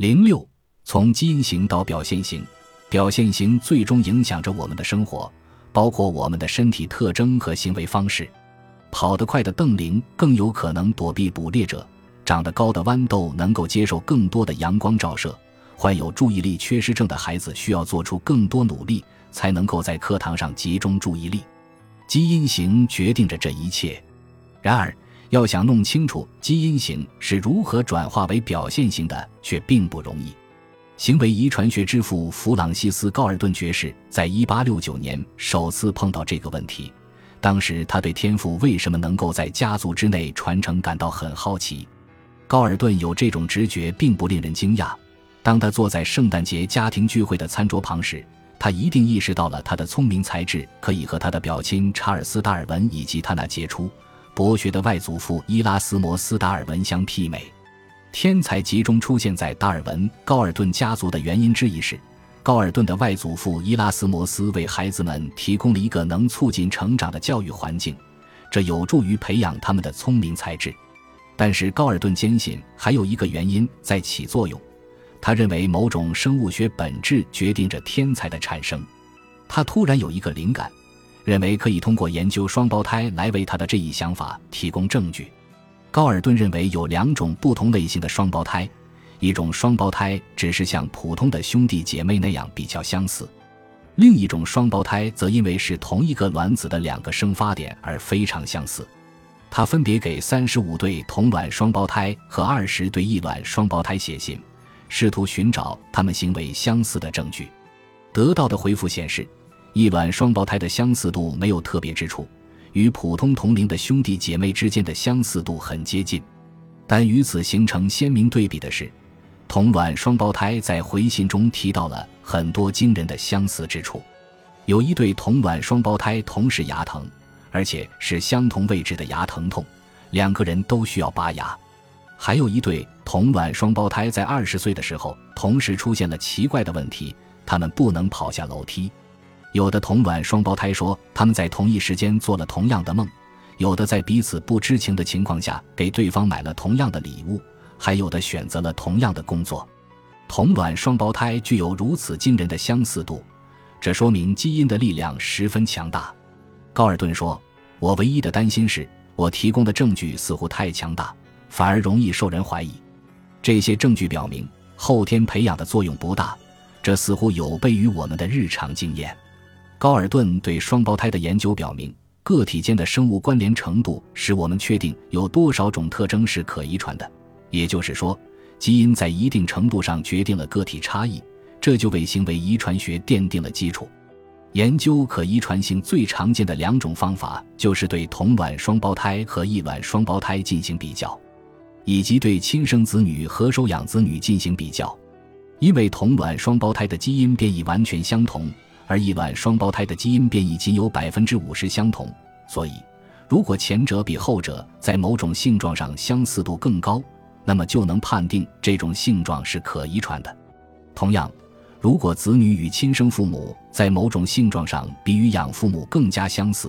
零六，从基因型到表现型，表现型最终影响着我们的生活，包括我们的身体特征和行为方式。跑得快的邓羚更有可能躲避捕猎者，长得高的豌豆能够接受更多的阳光照射。患有注意力缺失症的孩子需要做出更多努力，才能够在课堂上集中注意力。基因型决定着这一切。然而，要想弄清楚基因型是如何转化为表现型的，却并不容易。行为遗传学之父弗朗西斯·高尔顿爵士在1869年首次碰到这个问题。当时，他对天赋为什么能够在家族之内传承感到很好奇。高尔顿有这种直觉，并不令人惊讶。当他坐在圣诞节家庭聚会的餐桌旁时，他一定意识到了他的聪明才智可以和他的表亲查尔斯·达尔文以及他那杰出、博学的外祖父伊拉斯摩斯·达尔文相媲美。天才集中出现在达尔文·高尔顿家族的原因之一是，高尔顿的外祖父伊拉斯摩斯为孩子们提供了一个能促进成长的教育环境，这有助于培养他们的聪明才智。但是，高尔顿坚信还有一个原因在起作用。他认为某种生物学本质决定着天才的产生。他突然有一个灵感，认为可以通过研究双胞胎来为他的这一想法提供证据。高尔顿认为有两种不同类型的双胞胎，一种双胞胎只是像普通的兄弟姐妹那样比较相似，另一种双胞胎则因为是同一个卵子的两个生发点而非常相似。他分别给三十五对同卵双胞胎和二十对异卵双胞胎写信。试图寻找他们行为相似的证据，得到的回复显示，异卵双胞胎的相似度没有特别之处，与普通同龄的兄弟姐妹之间的相似度很接近。但与此形成鲜明对比的是，同卵双胞胎在回信中提到了很多惊人的相似之处。有一对同卵双胞胎同时牙疼，而且是相同位置的牙疼痛，两个人都需要拔牙。还有一对同卵双胞胎在二十岁的时候同时出现了奇怪的问题，他们不能跑下楼梯。有的同卵双胞胎说他们在同一时间做了同样的梦，有的在彼此不知情的情况下给对方买了同样的礼物，还有的选择了同样的工作。同卵双胞胎具有如此惊人的相似度，这说明基因的力量十分强大。高尔顿说：“我唯一的担心是我提供的证据似乎太强大。”反而容易受人怀疑。这些证据表明，后天培养的作用不大，这似乎有悖于我们的日常经验。高尔顿对双胞胎的研究表明，个体间的生物关联程度使我们确定有多少种特征是可遗传的。也就是说，基因在一定程度上决定了个体差异，这就为行为遗传学奠定了基础。研究可遗传性最常见的两种方法，就是对同卵双胞胎和异卵双胞胎进行比较。以及对亲生子女和收养子女进行比较，因为同卵双胞胎的基因变异完全相同，而异卵双胞胎的基因变异仅有百分之五十相同，所以如果前者比后者在某种性状上相似度更高，那么就能判定这种性状是可遗传的。同样，如果子女与亲生父母在某种性状上比与养父母更加相似，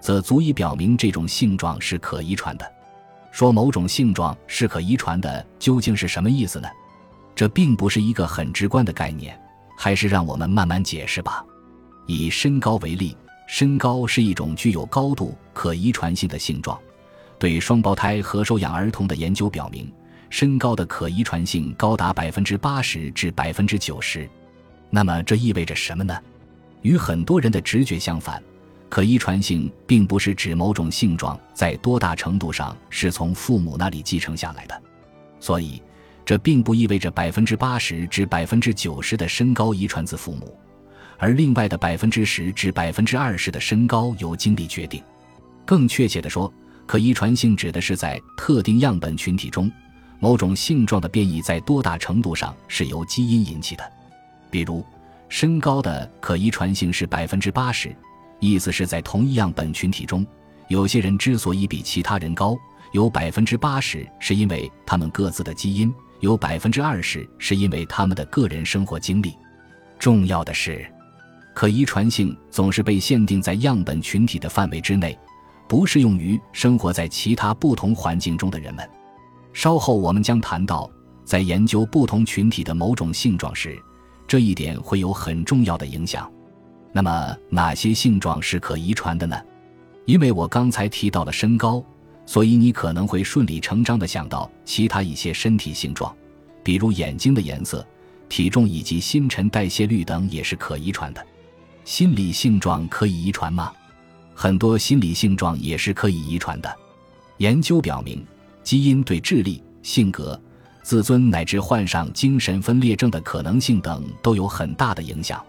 则足以表明这种性状是可遗传的。说某种性状是可遗传的，究竟是什么意思呢？这并不是一个很直观的概念，还是让我们慢慢解释吧。以身高为例，身高是一种具有高度可遗传性的性状。对双胞胎和收养儿童的研究表明，身高的可遗传性高达百分之八十至百分之九十。那么这意味着什么呢？与很多人的直觉相反。可遗传性并不是指某种性状在多大程度上是从父母那里继承下来的，所以这并不意味着百分之八十至百分之九十的身高遗传自父母，而另外的百分之十至百分之二十的身高由经历决定。更确切地说，可遗传性指的是在特定样本群体中，某种性状的变异在多大程度上是由基因引起的。比如，身高的可遗传性是百分之八十。意思是在同一样本群体中，有些人之所以比其他人高，有百分之八十是因为他们各自的基因，有百分之二十是因为他们的个人生活经历。重要的是，可遗传性总是被限定在样本群体的范围之内，不适用于生活在其他不同环境中的人们。稍后我们将谈到，在研究不同群体的某种性状时，这一点会有很重要的影响。那么，哪些性状是可遗传的呢？因为我刚才提到了身高，所以你可能会顺理成章地想到其他一些身体性状，比如眼睛的颜色、体重以及新陈代谢率等也是可遗传的。心理性状可以遗传吗？很多心理性状也是可以遗传的。研究表明，基因对智力、性格。自尊乃至患上精神分裂症的可能性等都有很大的影响。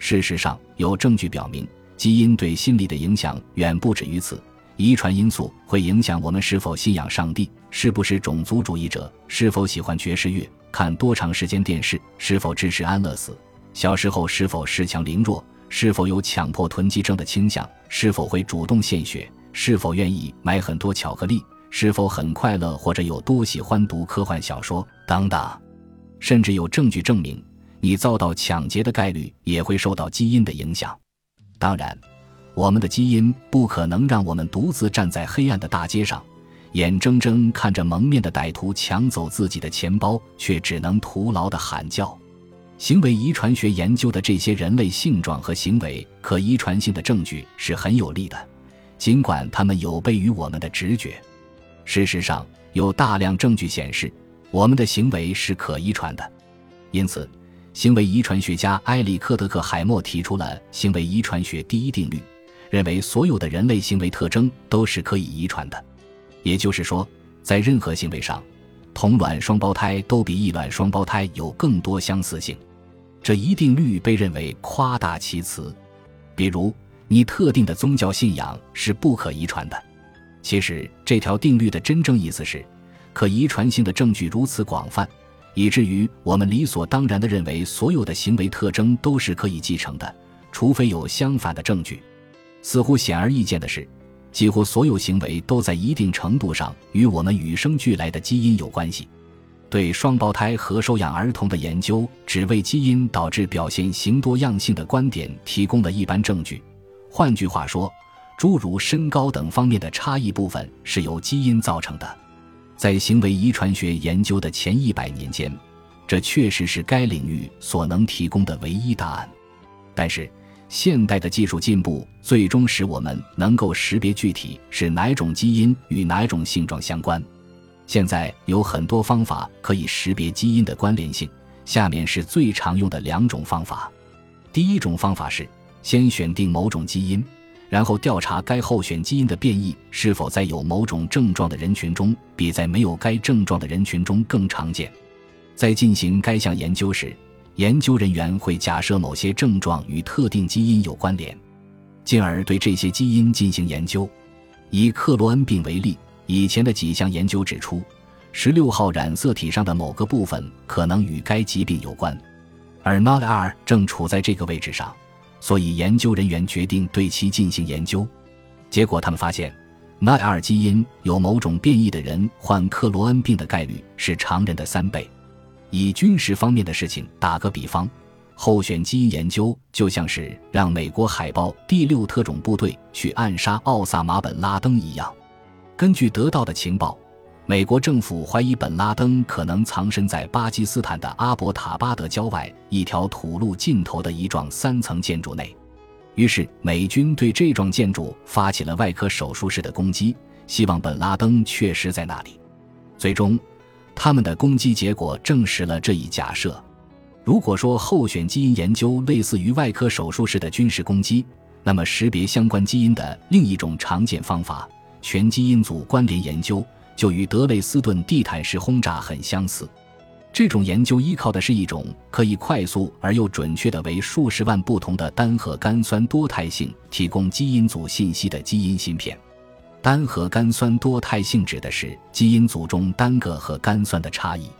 事实上，有证据表明，基因对心理的影响远不止于此。遗传因素会影响我们是否信仰上帝，是不是种族主义者，是否喜欢爵士乐，看多长时间电视，是否支持安乐死，小时候是否恃强凌弱，是否有强迫囤积症的倾向，是否会主动献血，是否愿意买很多巧克力。是否很快乐，或者有多喜欢读科幻小说等等，甚至有证据证明，你遭到抢劫的概率也会受到基因的影响。当然，我们的基因不可能让我们独自站在黑暗的大街上，眼睁睁看着蒙面的歹徒抢走自己的钱包，却只能徒劳的喊叫。行为遗传学研究的这些人类性状和行为可遗传性的证据是很有力的，尽管它们有悖于我们的直觉。事实上，有大量证据显示，我们的行为是可遗传的。因此，行为遗传学家埃里克·德克海默提出了行为遗传学第一定律，认为所有的人类行为特征都是可以遗传的。也就是说，在任何行为上，同卵双胞胎都比异卵双胞胎有更多相似性。这一定律被认为夸大其词，比如你特定的宗教信仰是不可遗传的。其实，这条定律的真正意思是，可遗传性的证据如此广泛，以至于我们理所当然地认为所有的行为特征都是可以继承的，除非有相反的证据。似乎显而易见的是，几乎所有行为都在一定程度上与我们与生俱来的基因有关系。对双胞胎和收养儿童的研究只为基因导致表现型多样性的观点提供了一般证据。换句话说。诸如身高等方面的差异部分是由基因造成的，在行为遗传学研究的前一百年间，这确实是该领域所能提供的唯一答案。但是，现代的技术进步最终使我们能够识别具体是哪种基因与哪种性状相关。现在有很多方法可以识别基因的关联性，下面是最常用的两种方法。第一种方法是先选定某种基因。然后调查该候选基因的变异是否在有某种症状的人群中比在没有该症状的人群中更常见。在进行该项研究时，研究人员会假设某些症状与特定基因有关联，进而对这些基因进行研究。以克罗恩病为例，以前的几项研究指出，十六号染色体上的某个部分可能与该疾病有关，而 NOD2 正处在这个位置上。所以，研究人员决定对其进行研究。结果，他们发现，NAR 基因有某种变异的人患克罗恩病的概率是常人的三倍。以军事方面的事情打个比方，候选基因研究就像是让美国海豹第六特种部队去暗杀奥萨马·本·拉登一样。根据得到的情报。美国政府怀疑本拉登可能藏身在巴基斯坦的阿伯塔巴德郊外一条土路尽头的一幢三层建筑内，于是美军对这幢建筑发起了外科手术室的攻击，希望本拉登确实在那里。最终，他们的攻击结果证实了这一假设。如果说候选基因研究类似于外科手术室的军事攻击，那么识别相关基因的另一种常见方法——全基因组关联研究。就与德累斯顿地毯式轰炸很相似，这种研究依靠的是一种可以快速而又准确的为数十万不同的单核苷酸多态性提供基因组信息的基因芯片。单核苷酸多态性指的是基因组中单个核苷酸的差异。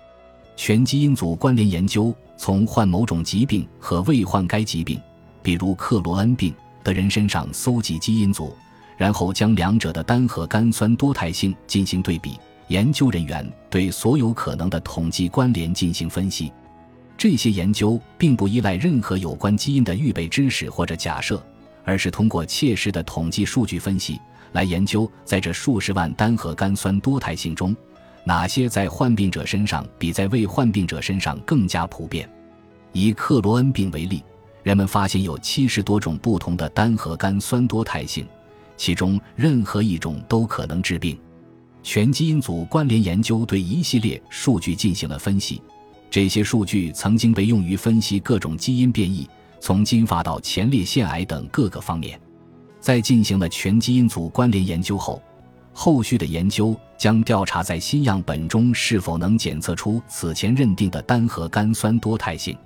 全基因组关联研究从患某种疾病和未患该疾病，比如克罗恩病的人身上搜集基因组。然后将两者的单核苷酸多态性进行对比，研究人员对所有可能的统计关联进行分析。这些研究并不依赖任何有关基因的预备知识或者假设，而是通过切实的统计数据分析来研究在这数十万单核苷酸多态性中，哪些在患病者身上比在未患病者身上更加普遍。以克罗恩病为例，人们发现有七十多种不同的单核苷酸多态性，其中任何一种都可能致病。全基因组关联研究对一系列数据进行了分析，这些数据曾经被用于分析各种基因变异，从金发到前列腺癌等各个方面。在进行了全基因组关联研究后，后续的研究将调查在新样本中是否能检测出此前认定的单核苷酸多态性。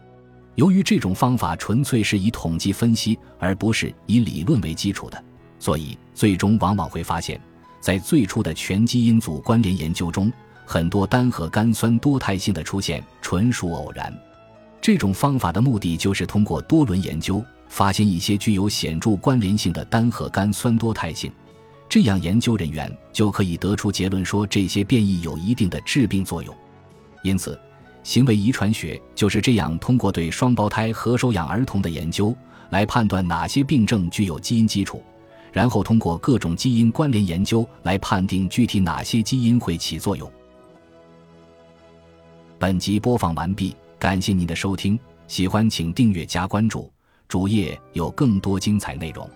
由于这种方法纯粹是以统计分析，而不是以理论为基础的，所以最终往往会发现。在最初的全基因组关联研究中，很多单核苷酸多态性的出现纯属偶然。这种方法的目的就是通过多轮研究，发现一些具有显著关联性的单核苷酸多态性，这样研究人员就可以得出结论说这些变异有一定的致病作用。因此，行为遗传学就是这样通过对双胞胎和收养儿童的研究来判断哪些病症具有基因基础。然后通过各种基因关联研究来判定具体哪些基因会起作用。本集播放完毕，感谢您的收听，喜欢请订阅加关注，主页有更多精彩内容。